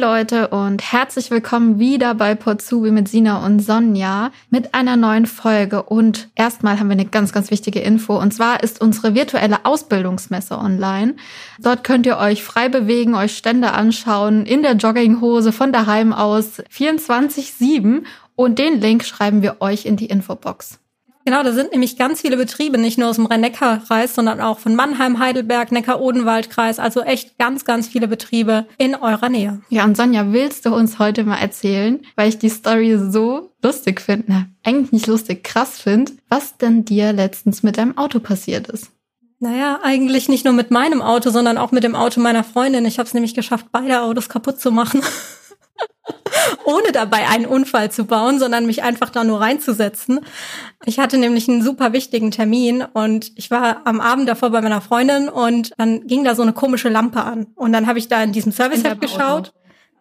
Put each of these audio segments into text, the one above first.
Leute und herzlich willkommen wieder bei Potsubi mit Sina und Sonja mit einer neuen Folge. Und erstmal haben wir eine ganz, ganz wichtige Info. Und zwar ist unsere virtuelle Ausbildungsmesse online. Dort könnt ihr euch frei bewegen, euch Stände anschauen, in der Jogginghose von daheim aus 24-7. Und den Link schreiben wir euch in die Infobox. Genau, da sind nämlich ganz viele Betriebe, nicht nur aus dem Rhein-Neckar-Kreis, sondern auch von Mannheim, Heidelberg, Neckar-Odenwald-Kreis, also echt ganz, ganz viele Betriebe in eurer Nähe. Ja, und Sonja, willst du uns heute mal erzählen, weil ich die Story so lustig finde, na, eigentlich nicht lustig, krass finde, was denn dir letztens mit deinem Auto passiert ist? Naja, eigentlich nicht nur mit meinem Auto, sondern auch mit dem Auto meiner Freundin. Ich habe es nämlich geschafft, beide Autos kaputt zu machen. ohne dabei einen Unfall zu bauen, sondern mich einfach da nur reinzusetzen. Ich hatte nämlich einen super wichtigen Termin und ich war am Abend davor bei meiner Freundin und dann ging da so eine komische Lampe an. Und dann habe ich da in diesem Service-Heft geschaut.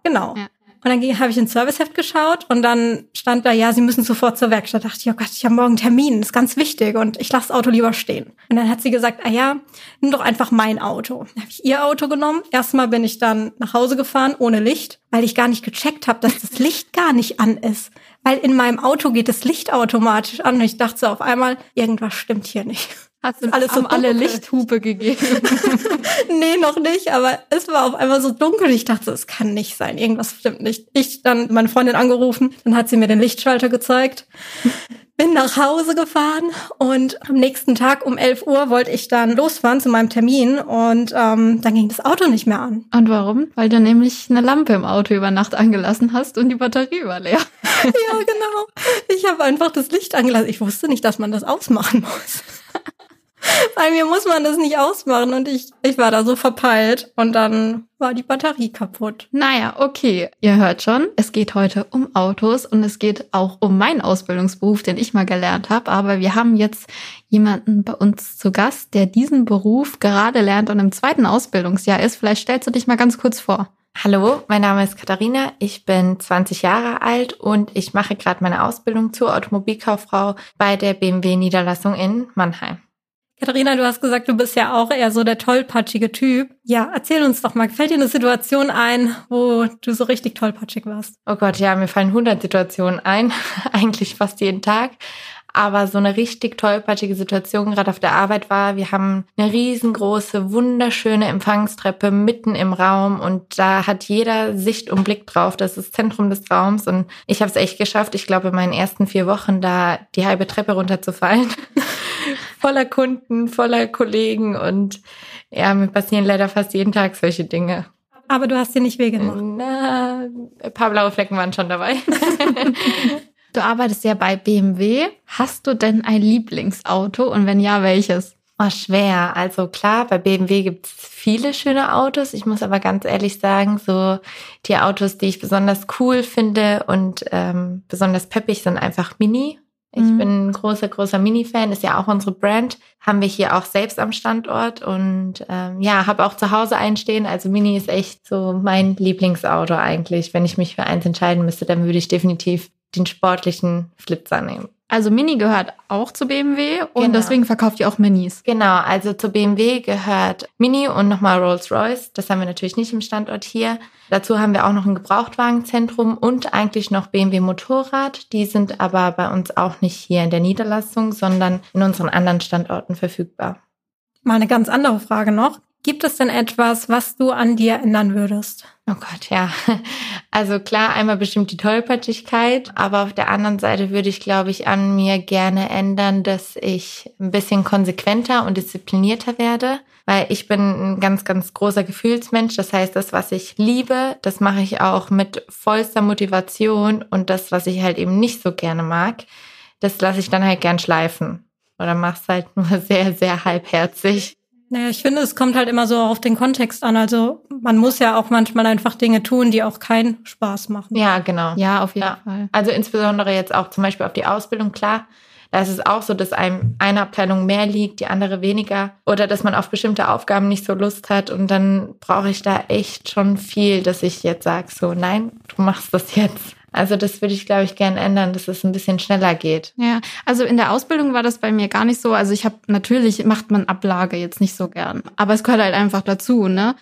Genau. Ja. Und dann habe ich ins Serviceheft geschaut und dann stand da, ja, Sie müssen sofort zur Werkstatt. Da dachte ich, oh Gott, ich habe morgen einen Termin, ist ganz wichtig und ich lasse das Auto lieber stehen. Und dann hat sie gesagt, ah ja, nimm doch einfach mein Auto. Dann habe ich ihr Auto genommen. Erstmal bin ich dann nach Hause gefahren ohne Licht, weil ich gar nicht gecheckt habe, dass das Licht gar nicht an ist. Weil in meinem Auto geht das Licht automatisch an und ich dachte so auf einmal, irgendwas stimmt hier nicht. Hast du alles so alle Lichthupe gegeben? nee, noch nicht, aber es war auf einmal so dunkel. Ich dachte, es kann nicht sein. Irgendwas stimmt nicht. Ich dann meine Freundin angerufen, dann hat sie mir den Lichtschalter gezeigt. Bin nach Hause gefahren und am nächsten Tag um 11 Uhr wollte ich dann losfahren zu meinem Termin und ähm, dann ging das Auto nicht mehr an. Und warum? Weil du nämlich eine Lampe im Auto über Nacht angelassen hast und die Batterie war leer. ja, genau. Ich habe einfach das Licht angelassen. Ich wusste nicht, dass man das ausmachen muss. Bei mir muss man das nicht ausmachen und ich, ich war da so verpeilt und dann war die Batterie kaputt. Naja, okay. Ihr hört schon, es geht heute um Autos und es geht auch um meinen Ausbildungsberuf, den ich mal gelernt habe. Aber wir haben jetzt jemanden bei uns zu Gast, der diesen Beruf gerade lernt und im zweiten Ausbildungsjahr ist. Vielleicht stellst du dich mal ganz kurz vor. Hallo, mein Name ist Katharina, ich bin 20 Jahre alt und ich mache gerade meine Ausbildung zur Automobilkauffrau bei der BMW Niederlassung in Mannheim. Katharina, du hast gesagt, du bist ja auch eher so der tollpatschige Typ. Ja, erzähl uns doch mal, fällt dir eine Situation ein, wo du so richtig tollpatschig warst? Oh Gott, ja, mir fallen 100 Situationen ein, eigentlich fast jeden Tag. Aber so eine richtig tollpatschige Situation gerade auf der Arbeit war, wir haben eine riesengroße, wunderschöne Empfangstreppe mitten im Raum und da hat jeder Sicht und Blick drauf. Das ist das Zentrum des Raums und ich habe es echt geschafft, ich glaube in meinen ersten vier Wochen da die halbe Treppe runterzufallen. voller Kunden, voller Kollegen und ja, mir passieren leider fast jeden Tag solche Dinge. Aber du hast dir nicht wehgemacht. Na, ein paar blaue Flecken waren schon dabei. du arbeitest ja bei BMW. Hast du denn ein Lieblingsauto und wenn ja, welches? Oh, schwer. Also klar, bei BMW gibt's viele schöne Autos. Ich muss aber ganz ehrlich sagen, so die Autos, die ich besonders cool finde und ähm, besonders peppig, sind einfach Mini. Ich mhm. bin ein großer, großer Mini-Fan, ist ja auch unsere Brand. Haben wir hier auch selbst am Standort und ähm, ja, habe auch zu Hause einstehen. Also Mini ist echt so mein Lieblingsauto eigentlich. Wenn ich mich für eins entscheiden müsste, dann würde ich definitiv den sportlichen Flitzer nehmen. Also Mini gehört auch zu BMW und genau. deswegen verkauft ihr auch Minis. Genau, also zu BMW gehört Mini und nochmal Rolls-Royce. Das haben wir natürlich nicht im Standort hier. Dazu haben wir auch noch ein Gebrauchtwagenzentrum und eigentlich noch BMW Motorrad. Die sind aber bei uns auch nicht hier in der Niederlassung, sondern in unseren anderen Standorten verfügbar. Mal eine ganz andere Frage noch. Gibt es denn etwas, was du an dir ändern würdest? Oh Gott, ja. Also klar, einmal bestimmt die Tollpatschigkeit, aber auf der anderen Seite würde ich, glaube ich, an mir gerne ändern, dass ich ein bisschen konsequenter und disziplinierter werde, weil ich bin ein ganz, ganz großer Gefühlsmensch. Das heißt, das, was ich liebe, das mache ich auch mit vollster Motivation und das, was ich halt eben nicht so gerne mag, das lasse ich dann halt gern schleifen oder mach's halt nur sehr, sehr halbherzig. Naja, ich finde, es kommt halt immer so auf den Kontext an. Also man muss ja auch manchmal einfach Dinge tun, die auch keinen Spaß machen. Ja, genau. Ja, auf jeden ja. Fall. Also insbesondere jetzt auch zum Beispiel auf die Ausbildung, klar. Da ist es auch so, dass einem eine Abteilung mehr liegt, die andere weniger. Oder dass man auf bestimmte Aufgaben nicht so Lust hat. Und dann brauche ich da echt schon viel, dass ich jetzt sage, so, nein, du machst das jetzt. Also das würde ich, glaube ich, gern ändern, dass es ein bisschen schneller geht. Ja, also in der Ausbildung war das bei mir gar nicht so. Also ich habe natürlich macht man Ablage jetzt nicht so gern, aber es gehört halt einfach dazu, ne?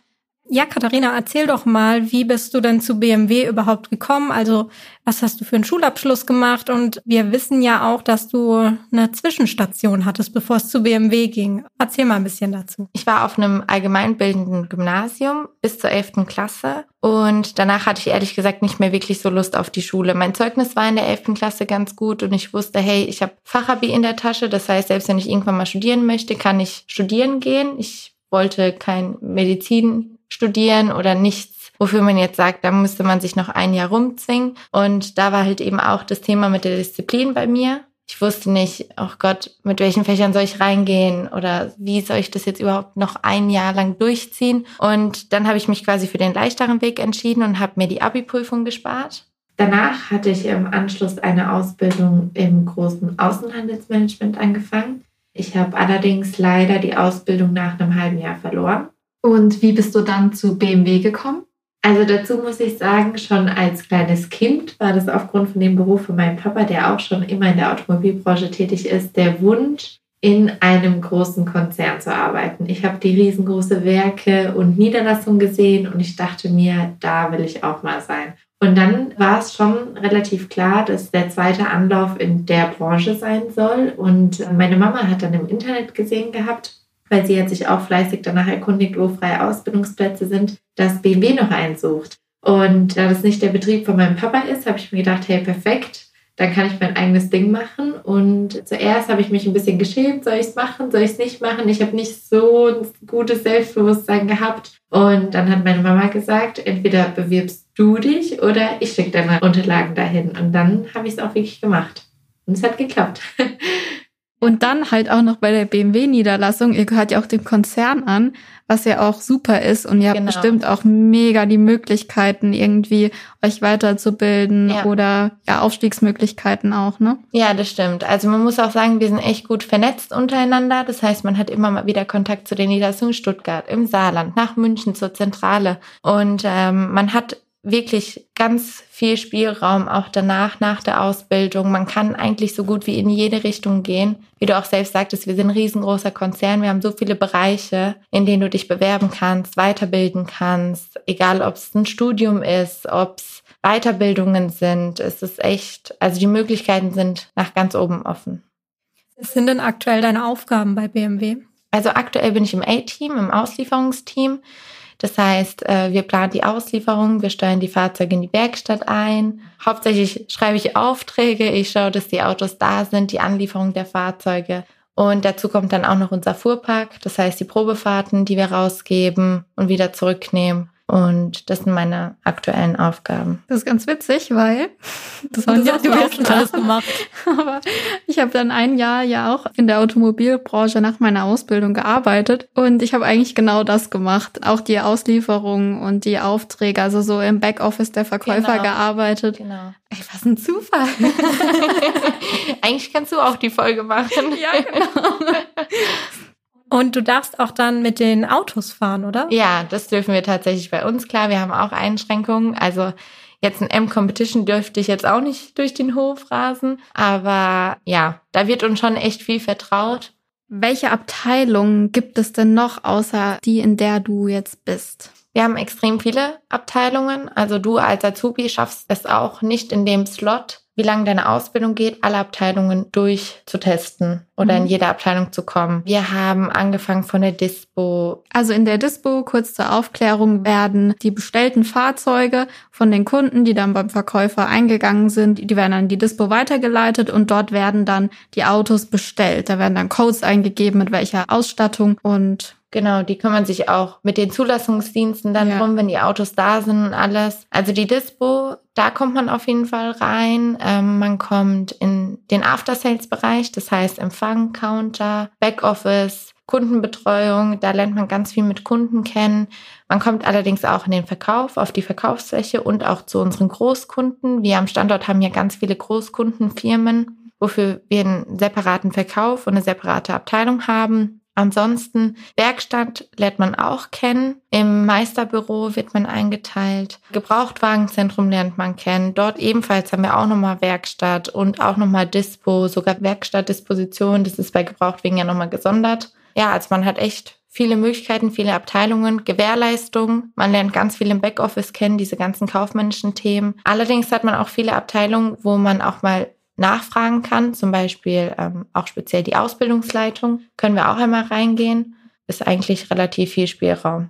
Ja, Katharina, erzähl doch mal, wie bist du denn zu BMW überhaupt gekommen? Also, was hast du für einen Schulabschluss gemacht? Und wir wissen ja auch, dass du eine Zwischenstation hattest, bevor es zu BMW ging. Erzähl mal ein bisschen dazu. Ich war auf einem allgemeinbildenden Gymnasium bis zur 11. Klasse und danach hatte ich ehrlich gesagt nicht mehr wirklich so Lust auf die Schule. Mein Zeugnis war in der 11. Klasse ganz gut und ich wusste, hey, ich habe Fachabi in der Tasche. Das heißt, selbst wenn ich irgendwann mal studieren möchte, kann ich studieren gehen. Ich wollte kein Medizin studieren oder nichts, wofür man jetzt sagt, da müsste man sich noch ein Jahr rumzwingen. Und da war halt eben auch das Thema mit der Disziplin bei mir. Ich wusste nicht, oh Gott, mit welchen Fächern soll ich reingehen oder wie soll ich das jetzt überhaupt noch ein Jahr lang durchziehen? Und dann habe ich mich quasi für den leichteren Weg entschieden und habe mir die Abi-Prüfung gespart. Danach hatte ich im Anschluss eine Ausbildung im großen Außenhandelsmanagement angefangen. Ich habe allerdings leider die Ausbildung nach einem halben Jahr verloren. Und wie bist du dann zu BMW gekommen? Also dazu muss ich sagen, schon als kleines Kind war das aufgrund von dem Beruf von meinem Papa, der auch schon immer in der Automobilbranche tätig ist, der Wunsch, in einem großen Konzern zu arbeiten. Ich habe die riesengroße Werke und Niederlassungen gesehen und ich dachte mir, da will ich auch mal sein. Und dann war es schon relativ klar, dass der zweite Anlauf in der Branche sein soll. Und meine Mama hat dann im Internet gesehen gehabt, weil sie hat sich auch fleißig danach erkundigt, wo freie Ausbildungsplätze sind, dass BMW noch einen sucht. Und da das nicht der Betrieb von meinem Papa ist, habe ich mir gedacht, hey, perfekt, dann kann ich mein eigenes Ding machen. Und zuerst habe ich mich ein bisschen geschämt, soll ich es machen, soll ich es nicht machen? Ich habe nicht so ein gutes Selbstbewusstsein gehabt. Und dann hat meine Mama gesagt, entweder bewirbst du dich oder ich schicke deine Unterlagen dahin. Und dann habe ich es auch wirklich gemacht. Und es hat geklappt. Und dann halt auch noch bei der BMW-Niederlassung, ihr gehört ja auch dem Konzern an, was ja auch super ist. Und ihr habt genau. bestimmt auch mega die Möglichkeiten, irgendwie euch weiterzubilden ja. oder ja, Aufstiegsmöglichkeiten auch, ne? Ja, das stimmt. Also man muss auch sagen, wir sind echt gut vernetzt untereinander. Das heißt, man hat immer mal wieder Kontakt zu den Niederlassungen Stuttgart, im Saarland, nach München zur Zentrale. Und ähm, man hat wirklich ganz viel Spielraum auch danach, nach der Ausbildung. Man kann eigentlich so gut wie in jede Richtung gehen. Wie du auch selbst sagtest, wir sind ein riesengroßer Konzern. Wir haben so viele Bereiche, in denen du dich bewerben kannst, weiterbilden kannst. Egal, ob es ein Studium ist, ob es Weiterbildungen sind. Es ist echt, also die Möglichkeiten sind nach ganz oben offen. Was sind denn aktuell deine Aufgaben bei BMW? Also aktuell bin ich im A-Team, im Auslieferungsteam. Das heißt, äh, wir planen die Auslieferung, wir steuern die Fahrzeuge in die Werkstatt ein. Hauptsächlich schreibe ich Aufträge, ich schaue, dass die Autos da sind, die Anlieferung der Fahrzeuge. Und dazu kommt dann auch noch unser Fuhrpark, das heißt die Probefahrten, die wir rausgeben und wieder zurücknehmen. Und das sind meine aktuellen Aufgaben. Das ist ganz witzig, weil das, das hast du auch schon alles gemacht. Aber ich habe dann ein Jahr ja auch in der Automobilbranche nach meiner Ausbildung gearbeitet und ich habe eigentlich genau das gemacht. Auch die Auslieferung und die Aufträge, also so im Backoffice der Verkäufer genau. gearbeitet. Genau. Ey, was ein Zufall. eigentlich kannst du auch die Folge machen. Ja, genau. Und du darfst auch dann mit den Autos fahren, oder? Ja, das dürfen wir tatsächlich bei uns. Klar, wir haben auch Einschränkungen. Also jetzt ein M-Competition dürfte ich jetzt auch nicht durch den Hof rasen. Aber ja, da wird uns schon echt viel vertraut. Welche Abteilungen gibt es denn noch außer die, in der du jetzt bist? Wir haben extrem viele Abteilungen. Also du als Azubi schaffst es auch nicht in dem Slot, wie lange deine Ausbildung geht, alle Abteilungen durchzutesten oder mhm. in jede Abteilung zu kommen. Wir haben angefangen von der Dispo. Also in der Dispo, kurz zur Aufklärung, werden die bestellten Fahrzeuge von den Kunden, die dann beim Verkäufer eingegangen sind, die werden an die Dispo weitergeleitet und dort werden dann die Autos bestellt. Da werden dann Codes eingegeben, mit welcher Ausstattung und Genau, die kümmern sich auch mit den Zulassungsdiensten dann ja. drum, wenn die Autos da sind und alles. Also die Dispo, da kommt man auf jeden Fall rein. Ähm, man kommt in den After-Sales-Bereich, das heißt Empfang, Counter, Backoffice, Kundenbetreuung. Da lernt man ganz viel mit Kunden kennen. Man kommt allerdings auch in den Verkauf, auf die Verkaufsfläche und auch zu unseren Großkunden. Wir am Standort haben ja ganz viele Großkundenfirmen, wofür wir einen separaten Verkauf und eine separate Abteilung haben. Ansonsten Werkstatt lernt man auch kennen. Im Meisterbüro wird man eingeteilt. Gebrauchtwagenzentrum lernt man kennen. Dort ebenfalls haben wir auch nochmal Werkstatt und auch nochmal Dispo, sogar Werkstattdisposition. Das ist bei Gebrauchtwagen ja nochmal gesondert. ja, also man hat echt viele Möglichkeiten, viele Abteilungen, Gewährleistung. Man lernt ganz viel im Backoffice kennen, diese ganzen kaufmännischen Themen. Allerdings hat man auch viele Abteilungen, wo man auch mal nachfragen kann, zum Beispiel ähm, auch speziell die Ausbildungsleitung. Können wir auch einmal reingehen. Ist eigentlich relativ viel Spielraum.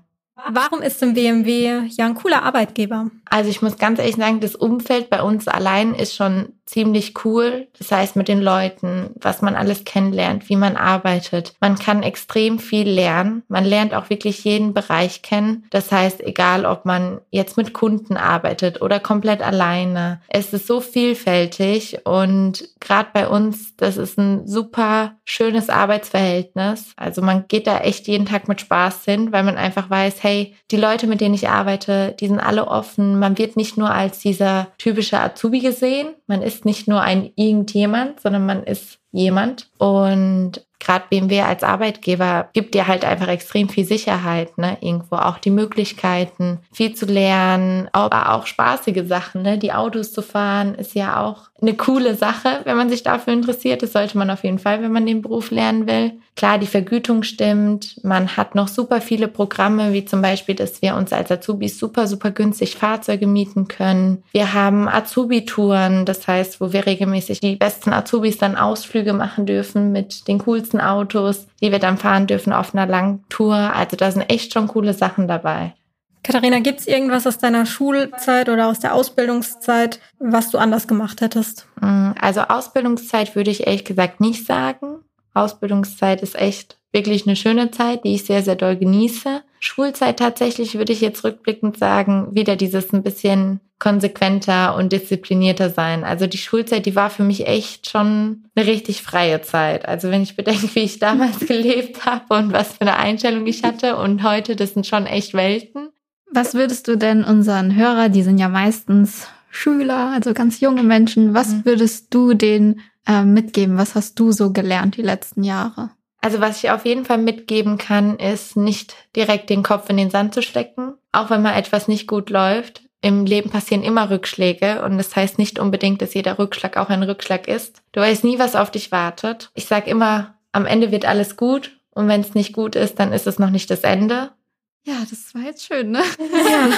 Warum ist denn BMW ja ein cooler Arbeitgeber? Also ich muss ganz ehrlich sagen, das Umfeld bei uns allein ist schon ziemlich cool. Das heißt, mit den Leuten, was man alles kennenlernt, wie man arbeitet. Man kann extrem viel lernen. Man lernt auch wirklich jeden Bereich kennen. Das heißt, egal ob man jetzt mit Kunden arbeitet oder komplett alleine. Es ist so vielfältig und gerade bei uns, das ist ein super schönes Arbeitsverhältnis. Also man geht da echt jeden Tag mit Spaß hin, weil man einfach weiß, hey, die Leute, mit denen ich arbeite, die sind alle offen. Man wird nicht nur als dieser typische Azubi gesehen. Man ist nicht nur ein irgendjemand, sondern man ist jemand. Und gerade BMW als Arbeitgeber gibt dir halt einfach extrem viel Sicherheit, ne? Irgendwo auch die Möglichkeiten, viel zu lernen, aber auch spaßige Sachen, ne? Die Autos zu fahren ist ja auch eine coole Sache, wenn man sich dafür interessiert. Das sollte man auf jeden Fall, wenn man den Beruf lernen will. Klar, die Vergütung stimmt. Man hat noch super viele Programme, wie zum Beispiel, dass wir uns als Azubis super, super günstig Fahrzeuge mieten können. Wir haben Azubi-Touren, das heißt, wo wir regelmäßig die besten Azubis dann Ausflüge machen dürfen mit den coolsten Autos, die wir dann fahren dürfen auf einer langen Tour. Also da sind echt schon coole Sachen dabei. Katharina, gibt es irgendwas aus deiner Schulzeit oder aus der Ausbildungszeit, was du anders gemacht hättest? Mm, also Ausbildungszeit würde ich ehrlich gesagt nicht sagen. Ausbildungszeit ist echt wirklich eine schöne Zeit, die ich sehr, sehr doll genieße. Schulzeit tatsächlich würde ich jetzt rückblickend sagen, wieder dieses ein bisschen konsequenter und disziplinierter sein. Also die Schulzeit, die war für mich echt schon eine richtig freie Zeit. Also wenn ich bedenke, wie ich damals gelebt habe und was für eine Einstellung ich hatte und heute, das sind schon echt Welten. Was würdest du denn unseren Hörer, die sind ja meistens Schüler, also ganz junge Menschen, was mhm. würdest du denen äh, mitgeben? Was hast du so gelernt die letzten Jahre? Also was ich auf jeden Fall mitgeben kann, ist nicht direkt den Kopf in den Sand zu stecken, auch wenn mal etwas nicht gut läuft. Im Leben passieren immer Rückschläge und das heißt nicht unbedingt, dass jeder Rückschlag auch ein Rückschlag ist. Du weißt nie, was auf dich wartet. Ich sage immer, am Ende wird alles gut und wenn es nicht gut ist, dann ist es noch nicht das Ende. Ja, das war jetzt schön, ne? Ja.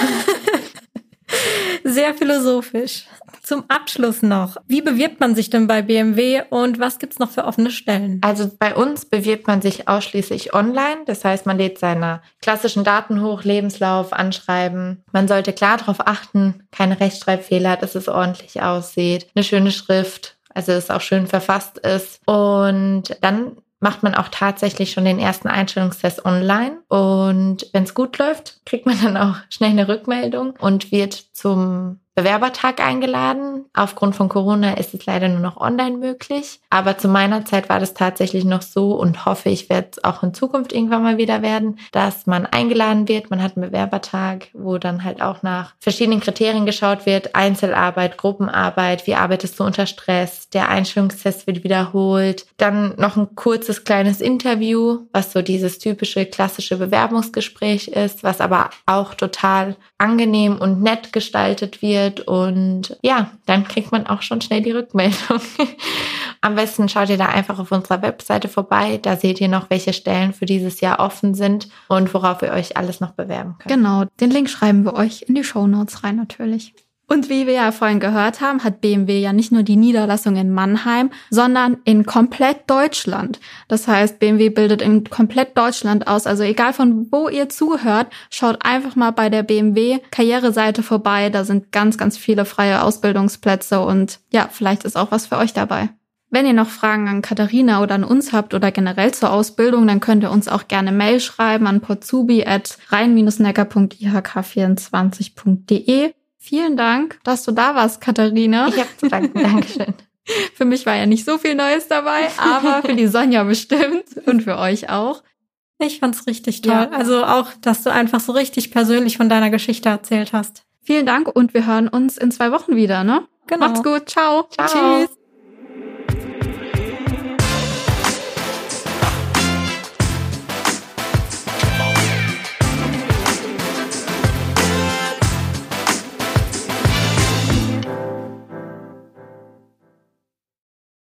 Sehr philosophisch. Zum Abschluss noch. Wie bewirbt man sich denn bei BMW und was gibt's noch für offene Stellen? Also bei uns bewirbt man sich ausschließlich online. Das heißt, man lädt seine klassischen Daten hoch, Lebenslauf, Anschreiben. Man sollte klar darauf achten, keine Rechtschreibfehler, dass es ordentlich aussieht, eine schöne Schrift, also dass es auch schön verfasst ist. Und dann macht man auch tatsächlich schon den ersten Einstellungstest online. Und wenn es gut läuft, kriegt man dann auch schnell eine Rückmeldung und wird zum Bewerbertag eingeladen. Aufgrund von Corona ist es leider nur noch online möglich. Aber zu meiner Zeit war das tatsächlich noch so und hoffe, ich werde es auch in Zukunft irgendwann mal wieder werden, dass man eingeladen wird. Man hat einen Bewerbertag, wo dann halt auch nach verschiedenen Kriterien geschaut wird. Einzelarbeit, Gruppenarbeit, wie arbeitest du unter Stress? Der Einstellungstest wird wiederholt. Dann noch ein kurzes kleines Interview, was so dieses typische klassische Bewerbungsgespräch ist, was aber auch total angenehm und nett gestaltet wird wird und ja, dann kriegt man auch schon schnell die Rückmeldung. Am besten schaut ihr da einfach auf unserer Webseite vorbei. Da seht ihr noch, welche Stellen für dieses Jahr offen sind und worauf ihr euch alles noch bewerben könnt. Genau, den Link schreiben wir euch in die Show Notes rein natürlich. Und wie wir ja vorhin gehört haben, hat BMW ja nicht nur die Niederlassung in Mannheim, sondern in komplett Deutschland. Das heißt, BMW bildet in komplett Deutschland aus. Also egal von wo ihr zuhört, schaut einfach mal bei der BMW Karriereseite vorbei. Da sind ganz, ganz viele freie Ausbildungsplätze und ja, vielleicht ist auch was für euch dabei. Wenn ihr noch Fragen an Katharina oder an uns habt oder generell zur Ausbildung, dann könnt ihr uns auch gerne Mail schreiben an potsubi at rein-necker.ihk24.de. Vielen Dank, dass du da warst, Katharina. Ich habe zu danken. Dankeschön. Für mich war ja nicht so viel Neues dabei, aber für die Sonja bestimmt und für euch auch. Ich fand's richtig toll. Ja. Also auch, dass du einfach so richtig persönlich von deiner Geschichte erzählt hast. Vielen Dank und wir hören uns in zwei Wochen wieder, ne? Genau. Macht's gut. Ciao. Ciao. Tschüss.